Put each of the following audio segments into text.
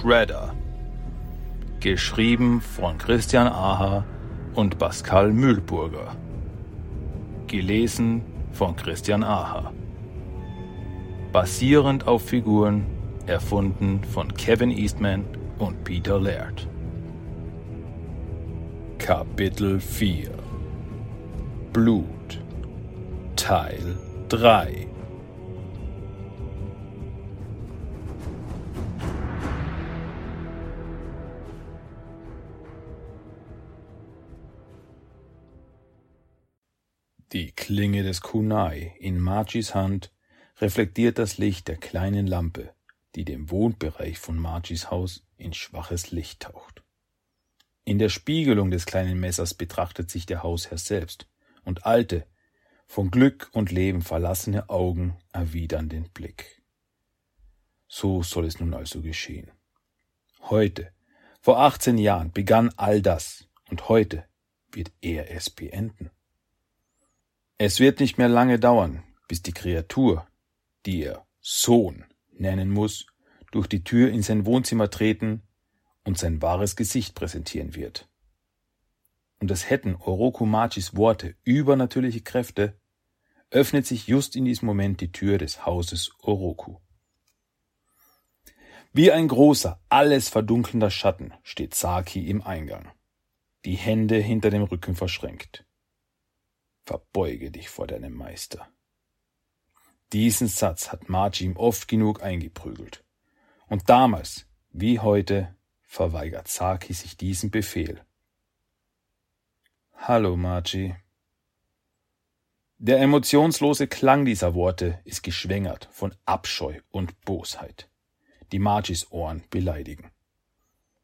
Shredder. Geschrieben von Christian Aha und Pascal Mühlburger. Gelesen von Christian Aha. Basierend auf Figuren erfunden von Kevin Eastman und Peter Laird. Kapitel 4 Blut Teil 3 Klinge des Kunai in Margis Hand reflektiert das Licht der kleinen Lampe, die dem Wohnbereich von Margis Haus in schwaches Licht taucht. In der Spiegelung des kleinen Messers betrachtet sich der Hausherr selbst, und alte, von Glück und Leben verlassene Augen erwidern den Blick. So soll es nun also geschehen. Heute, vor 18 Jahren, begann all das, und heute wird er es beenden. Es wird nicht mehr lange dauern, bis die Kreatur, die er Sohn nennen muss, durch die Tür in sein Wohnzimmer treten und sein wahres Gesicht präsentieren wird. Und es hätten Oroku Machis Worte übernatürliche Kräfte, öffnet sich just in diesem Moment die Tür des Hauses Oroku. Wie ein großer, alles verdunkelnder Schatten steht Saki im Eingang, die Hände hinter dem Rücken verschränkt. Verbeuge dich vor deinem Meister. Diesen Satz hat Margie ihm oft genug eingeprügelt. Und damals, wie heute, verweigert Saki sich diesen Befehl. Hallo, Margie. Der emotionslose Klang dieser Worte ist geschwängert von Abscheu und Bosheit, die Margies Ohren beleidigen.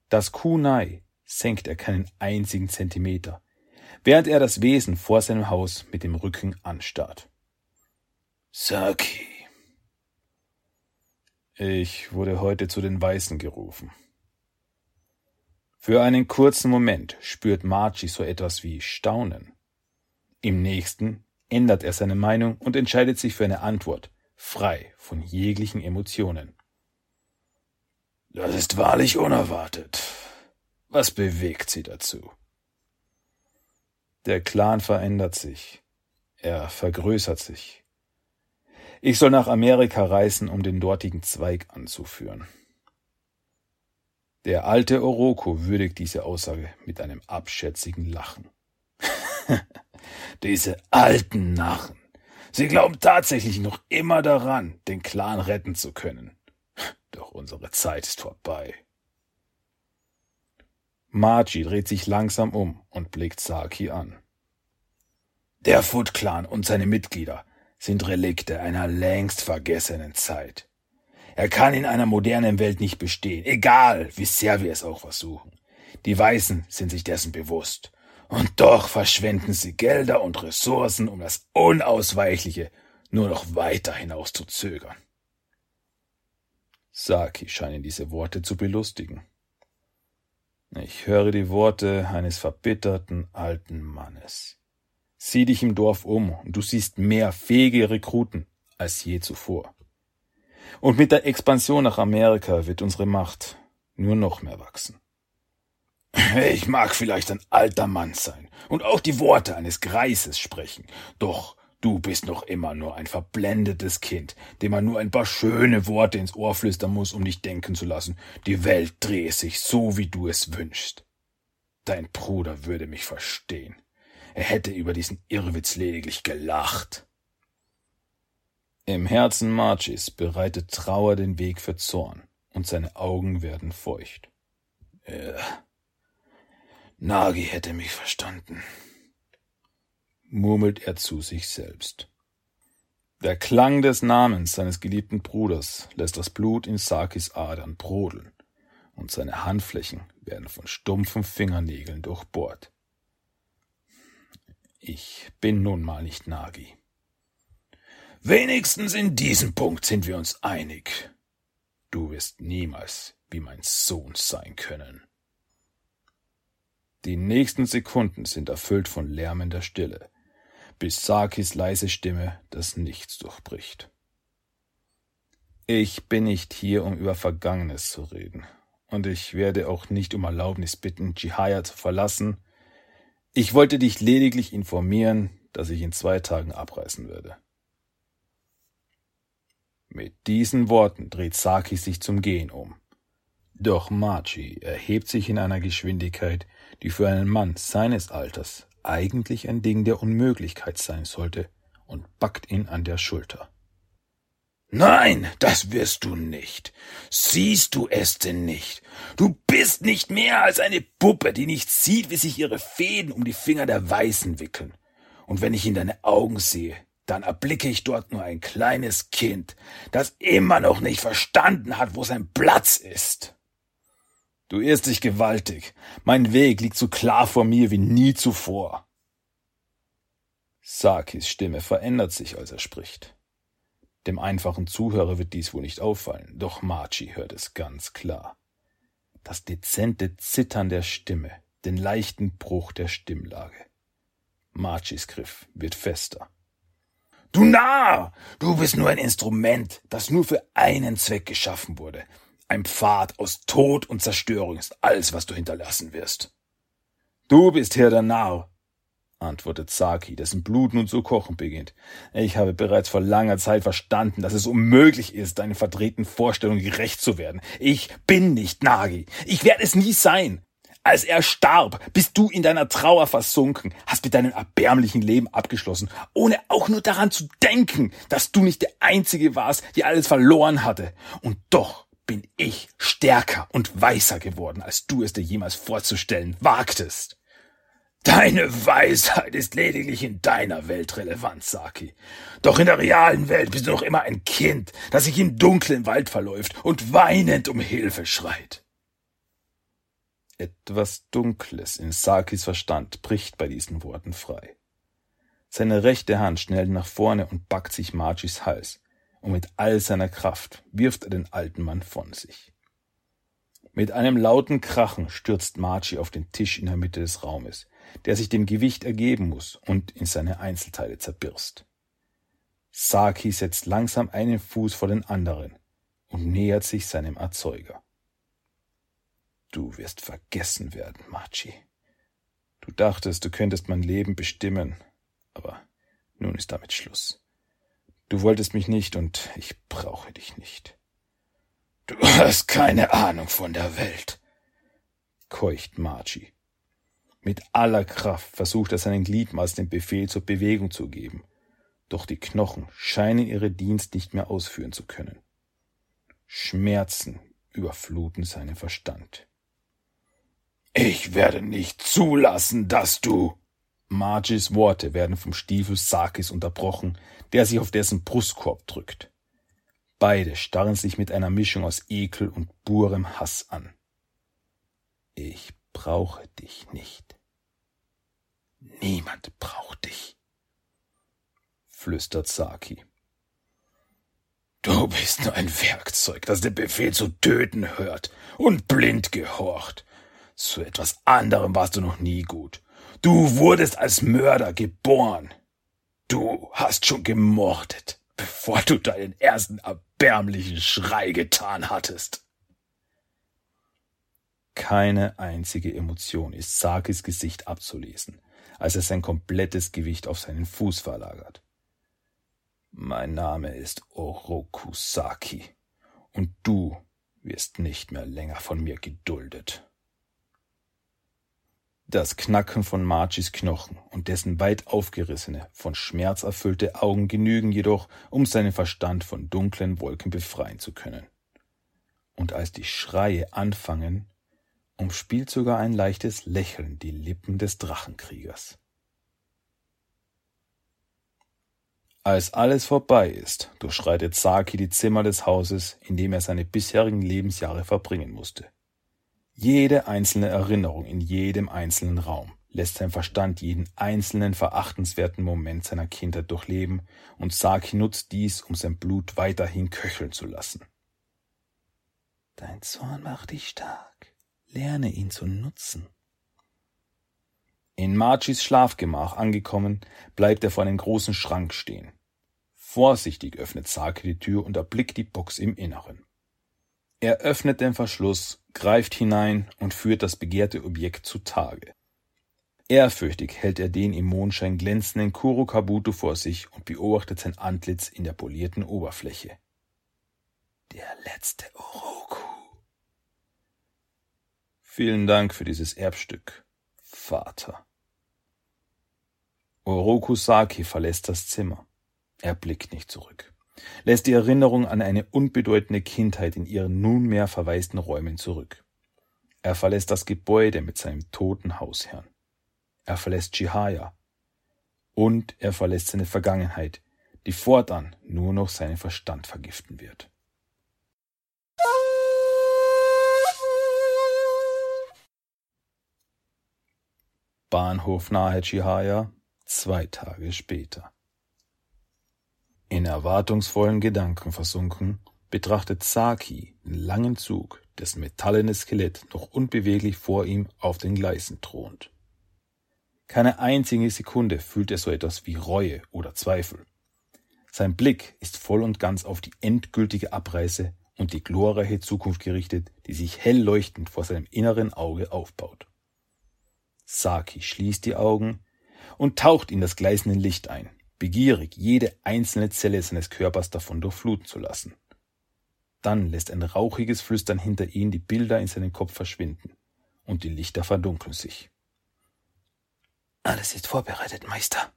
Das Kunai senkt er keinen einzigen Zentimeter, während er das Wesen vor seinem Haus mit dem Rücken anstarrt. Saki. Ich wurde heute zu den Weißen gerufen. Für einen kurzen Moment spürt Margie so etwas wie Staunen. Im nächsten ändert er seine Meinung und entscheidet sich für eine Antwort, frei von jeglichen Emotionen. Das ist wahrlich unerwartet. Was bewegt Sie dazu? Der Clan verändert sich. Er vergrößert sich. Ich soll nach Amerika reisen, um den dortigen Zweig anzuführen. Der alte Oroku würdigt diese Aussage mit einem abschätzigen Lachen. diese alten Narren. Sie glauben tatsächlich noch immer daran, den Clan retten zu können. Doch unsere Zeit ist vorbei. Margie dreht sich langsam um und blickt Saki an. Der Foot Clan und seine Mitglieder sind Relikte einer längst vergessenen Zeit. Er kann in einer modernen Welt nicht bestehen, egal wie sehr wir es auch versuchen. Die Weißen sind sich dessen bewusst. Und doch verschwenden sie Gelder und Ressourcen, um das Unausweichliche nur noch weiter hinaus zu zögern. Saki scheinen diese Worte zu belustigen. Ich höre die Worte eines verbitterten alten Mannes. Sieh dich im Dorf um und du siehst mehr fähige Rekruten als je zuvor. Und mit der Expansion nach Amerika wird unsere Macht nur noch mehr wachsen. Ich mag vielleicht ein alter Mann sein und auch die Worte eines Greises sprechen, doch du bist noch immer nur ein verblendetes Kind, dem man nur ein paar schöne Worte ins Ohr flüstern muss, um dich denken zu lassen, die Welt drehe sich so, wie du es wünschst. Dein Bruder würde mich verstehen. Er hätte über diesen Irrwitz lediglich gelacht. Im Herzen Marchis bereitet Trauer den Weg für Zorn, und seine Augen werden feucht. Äh, Nagi hätte mich verstanden murmelt er zu sich selbst. Der Klang des Namens seines geliebten Bruders lässt das Blut in Sakis Adern brodeln, und seine Handflächen werden von stumpfen Fingernägeln durchbohrt. Ich bin nun mal nicht Nagi. Wenigstens in diesem Punkt sind wir uns einig. Du wirst niemals wie mein Sohn sein können. Die nächsten Sekunden sind erfüllt von lärmender Stille, bis Sakis leise Stimme das Nichts durchbricht. Ich bin nicht hier, um über Vergangenes zu reden und ich werde auch nicht um Erlaubnis bitten, Chihaya zu verlassen. Ich wollte dich lediglich informieren, dass ich in zwei Tagen abreisen werde. Mit diesen Worten dreht Saki sich zum Gehen um. Doch Machi erhebt sich in einer Geschwindigkeit, die für einen Mann seines Alters eigentlich ein Ding der Unmöglichkeit sein sollte, und packt ihn an der Schulter. Nein, das wirst du nicht. Siehst du es denn nicht? Du bist nicht mehr als eine Puppe, die nicht sieht, wie sich ihre Fäden um die Finger der Weißen wickeln. Und wenn ich in deine Augen sehe, dann erblicke ich dort nur ein kleines Kind, das immer noch nicht verstanden hat, wo sein Platz ist. Du irrst dich gewaltig. Mein Weg liegt so klar vor mir wie nie zuvor. Sakis Stimme verändert sich, als er spricht. Dem einfachen Zuhörer wird dies wohl nicht auffallen, doch Marchi hört es ganz klar. Das dezente Zittern der Stimme, den leichten Bruch der Stimmlage. Marchis Griff wird fester. Du Narr! Du bist nur ein Instrument, das nur für einen Zweck geschaffen wurde. Ein Pfad aus Tod und Zerstörung ist alles, was du hinterlassen wirst. Du bist hier der Narr, antwortet Saki, dessen Blut nun zu kochen beginnt. Ich habe bereits vor langer Zeit verstanden, dass es unmöglich ist, deinen verdrehten Vorstellungen gerecht zu werden. Ich bin nicht Nagi. Ich werde es nie sein. Als er starb, bist du in deiner Trauer versunken, hast mit deinem erbärmlichen Leben abgeschlossen, ohne auch nur daran zu denken, dass du nicht der Einzige warst, die alles verloren hatte. Und doch bin ich stärker und weiser geworden, als du es dir jemals vorzustellen wagtest. Deine Weisheit ist lediglich in deiner Welt relevant, Saki. Doch in der realen Welt bist du noch immer ein Kind, das sich im dunklen Wald verläuft und weinend um Hilfe schreit. Etwas Dunkles in Sakis Verstand bricht bei diesen Worten frei. Seine rechte Hand schnellt nach vorne und packt sich Margis Hals, und mit all seiner Kraft wirft er den alten Mann von sich. Mit einem lauten Krachen stürzt Margie auf den Tisch in der Mitte des Raumes, der sich dem Gewicht ergeben muss und in seine Einzelteile zerbirst. Saki setzt langsam einen Fuß vor den anderen und nähert sich seinem Erzeuger. Du wirst vergessen werden, Machi. Du dachtest, du könntest mein Leben bestimmen, aber nun ist damit Schluss. Du wolltest mich nicht und ich brauche dich nicht. Du hast keine Ahnung von der Welt, keucht Margie. Mit aller Kraft versucht er seinen Gliedmaßen den Befehl zur Bewegung zu geben, doch die Knochen scheinen ihre Dienst nicht mehr ausführen zu können. Schmerzen überfluten seinen Verstand. Ich werde nicht zulassen, dass du. Margis Worte werden vom Stiefel Sakis unterbrochen, der sich auf dessen Brustkorb drückt. Beide starren sich mit einer Mischung aus Ekel und purem Hass an. Ich brauche dich nicht. Niemand braucht dich, flüstert Saki. Du bist nur ein Werkzeug, das den Befehl zu töten hört und blind gehorcht. Zu etwas anderem warst du noch nie gut. Du wurdest als Mörder geboren. Du hast schon gemordet, bevor du deinen ersten erbärmlichen Schrei getan hattest. Keine einzige Emotion ist Sakis Gesicht abzulesen, als er sein komplettes Gewicht auf seinen Fuß verlagert. Mein Name ist Oroku Saki, und du wirst nicht mehr länger von mir geduldet. Das Knacken von Margis Knochen und dessen weit aufgerissene, von Schmerz erfüllte Augen genügen jedoch, um seinen Verstand von dunklen Wolken befreien zu können. Und als die Schreie anfangen, umspielt sogar ein leichtes Lächeln die Lippen des Drachenkriegers. Als alles vorbei ist, durchschreitet Saki die Zimmer des Hauses, in dem er seine bisherigen Lebensjahre verbringen musste. Jede einzelne Erinnerung in jedem einzelnen Raum lässt sein Verstand jeden einzelnen verachtenswerten Moment seiner Kindheit durchleben, und Saki nutzt dies, um sein Blut weiterhin köcheln zu lassen. Dein Zorn macht dich stark. Lerne ihn zu nutzen. In Margis Schlafgemach angekommen, bleibt er vor einem großen Schrank stehen. Vorsichtig öffnet Sake die Tür und erblickt die Box im Inneren. Er öffnet den Verschluss, greift hinein und führt das begehrte Objekt zutage. Ehrfürchtig hält er den im Mondschein glänzenden Kuro Kabuto vor sich und beobachtet sein Antlitz in der polierten Oberfläche. Der letzte Oroku. Vielen Dank für dieses Erbstück, Vater. Oroku Saki verlässt das Zimmer. Er blickt nicht zurück, lässt die Erinnerung an eine unbedeutende Kindheit in ihren nunmehr verwaisten Räumen zurück. Er verlässt das Gebäude mit seinem toten Hausherrn. Er verlässt Chihaya. Und er verlässt seine Vergangenheit, die fortan nur noch seinen Verstand vergiften wird. Bahnhof nahe Chihaya, zwei Tage später. In erwartungsvollen Gedanken versunken, betrachtet Saki den langen Zug, dessen metallenes Skelett noch unbeweglich vor ihm auf den Gleisen thront. Keine einzige Sekunde fühlt er so etwas wie Reue oder Zweifel. Sein Blick ist voll und ganz auf die endgültige Abreise und die glorreiche Zukunft gerichtet, die sich hell leuchtend vor seinem inneren Auge aufbaut. Saki schließt die Augen und taucht in das gleißende Licht ein, begierig, jede einzelne Zelle seines Körpers davon durchfluten zu lassen. Dann lässt ein rauchiges Flüstern hinter ihm die Bilder in seinen Kopf verschwinden, und die Lichter verdunkeln sich. Alles ist vorbereitet, Meister.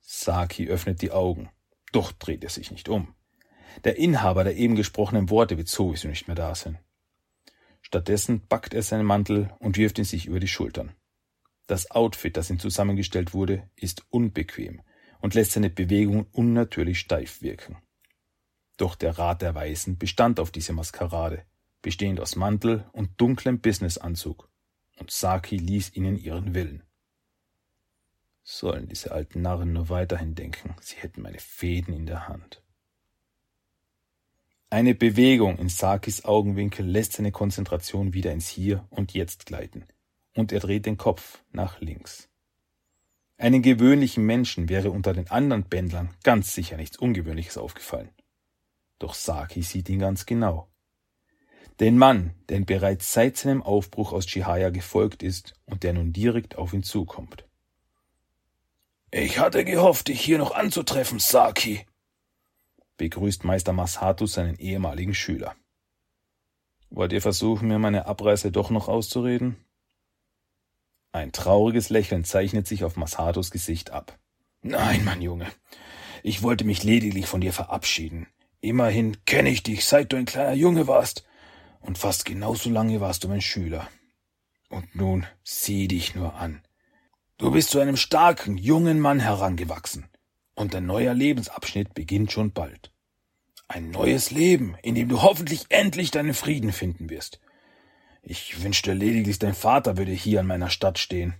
Saki öffnet die Augen, doch dreht er sich nicht um. Der Inhaber der eben gesprochenen Worte wird sowieso nicht mehr da sein. Stattdessen packt er seinen Mantel und wirft ihn sich über die Schultern. Das Outfit, das ihm zusammengestellt wurde, ist unbequem und lässt seine Bewegungen unnatürlich steif wirken. Doch der Rat der Weisen bestand auf diese Maskerade, bestehend aus Mantel und dunklem Businessanzug, und Saki ließ ihnen ihren Willen. Sollen diese alten Narren nur weiterhin denken, sie hätten meine Fäden in der Hand. Eine Bewegung in Sakis Augenwinkel lässt seine Konzentration wieder ins Hier und Jetzt gleiten, und er dreht den Kopf nach links. Einen gewöhnlichen Menschen wäre unter den anderen Bändlern ganz sicher nichts Ungewöhnliches aufgefallen. Doch Saki sieht ihn ganz genau. Den Mann, der bereits seit seinem Aufbruch aus Chihaya gefolgt ist und der nun direkt auf ihn zukommt. Ich hatte gehofft, dich hier noch anzutreffen, Saki, begrüßt Meister Masato seinen ehemaligen Schüler. Wollt ihr versuchen, mir meine Abreise doch noch auszureden? Ein trauriges Lächeln zeichnet sich auf Masatos Gesicht ab. Nein, mein Junge. Ich wollte mich lediglich von dir verabschieden. Immerhin kenne ich dich, seit du ein kleiner Junge warst. Und fast genauso lange warst du mein Schüler. Und nun sieh dich nur an. Du bist zu einem starken, jungen Mann herangewachsen und ein neuer Lebensabschnitt beginnt schon bald. Ein neues Leben, in dem du hoffentlich endlich deinen Frieden finden wirst. Ich wünschte lediglich, dein Vater würde hier an meiner Stadt stehen.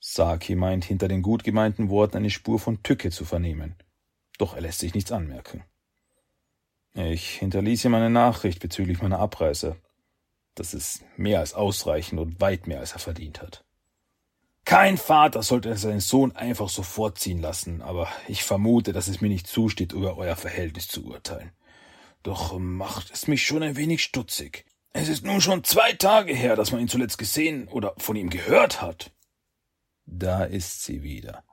Saki meint hinter den gut gemeinten Worten eine Spur von Tücke zu vernehmen, doch er lässt sich nichts anmerken. Ich hinterließ ihm eine Nachricht bezüglich meiner Abreise. Das ist mehr als ausreichend und weit mehr als er verdient hat. Kein Vater sollte seinen Sohn einfach so fortziehen lassen, aber ich vermute, dass es mir nicht zusteht, über euer Verhältnis zu urteilen. Doch macht es mich schon ein wenig stutzig. Es ist nun schon zwei Tage her, dass man ihn zuletzt gesehen oder von ihm gehört hat. Da ist sie wieder.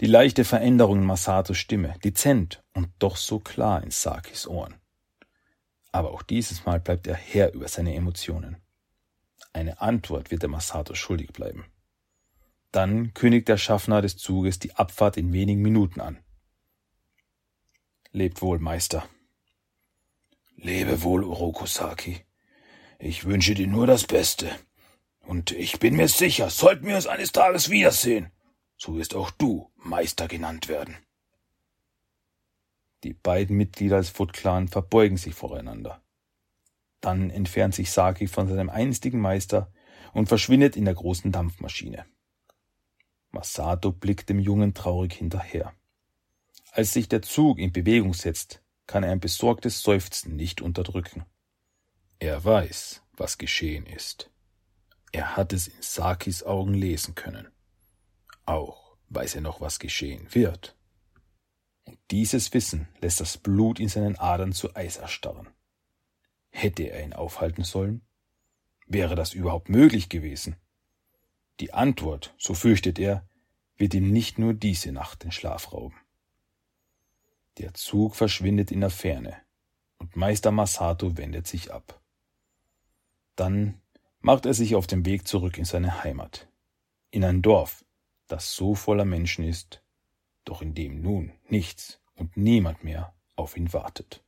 Die leichte Veränderung in Masatos Stimme, dezent und doch so klar in Sakis Ohren. Aber auch dieses Mal bleibt er Herr über seine Emotionen. Eine Antwort wird der Masato schuldig bleiben. Dann kündigt der Schaffner des Zuges die Abfahrt in wenigen Minuten an. Lebt wohl, Meister. Lebe wohl, Urokosaki. Ich wünsche dir nur das Beste. Und ich bin mir sicher, sollten wir uns eines Tages wiedersehen, so wirst auch du Meister genannt werden. Die beiden Mitglieder des Foot Clan verbeugen sich voreinander. Dann entfernt sich Saki von seinem einstigen Meister und verschwindet in der großen Dampfmaschine. Masato blickt dem Jungen traurig hinterher. Als sich der Zug in Bewegung setzt, kann er ein besorgtes Seufzen nicht unterdrücken. Er weiß, was geschehen ist. Er hat es in Sakis Augen lesen können. Auch weiß er noch, was geschehen wird. Und dieses Wissen lässt das Blut in seinen Adern zu Eis erstarren. Hätte er ihn aufhalten sollen? Wäre das überhaupt möglich gewesen? Die Antwort, so fürchtet er, wird ihm nicht nur diese Nacht den Schlaf rauben. Der Zug verschwindet in der Ferne und Meister Masato wendet sich ab. Dann macht er sich auf den Weg zurück in seine Heimat, in ein Dorf, das so voller Menschen ist, doch in dem nun nichts und niemand mehr auf ihn wartet.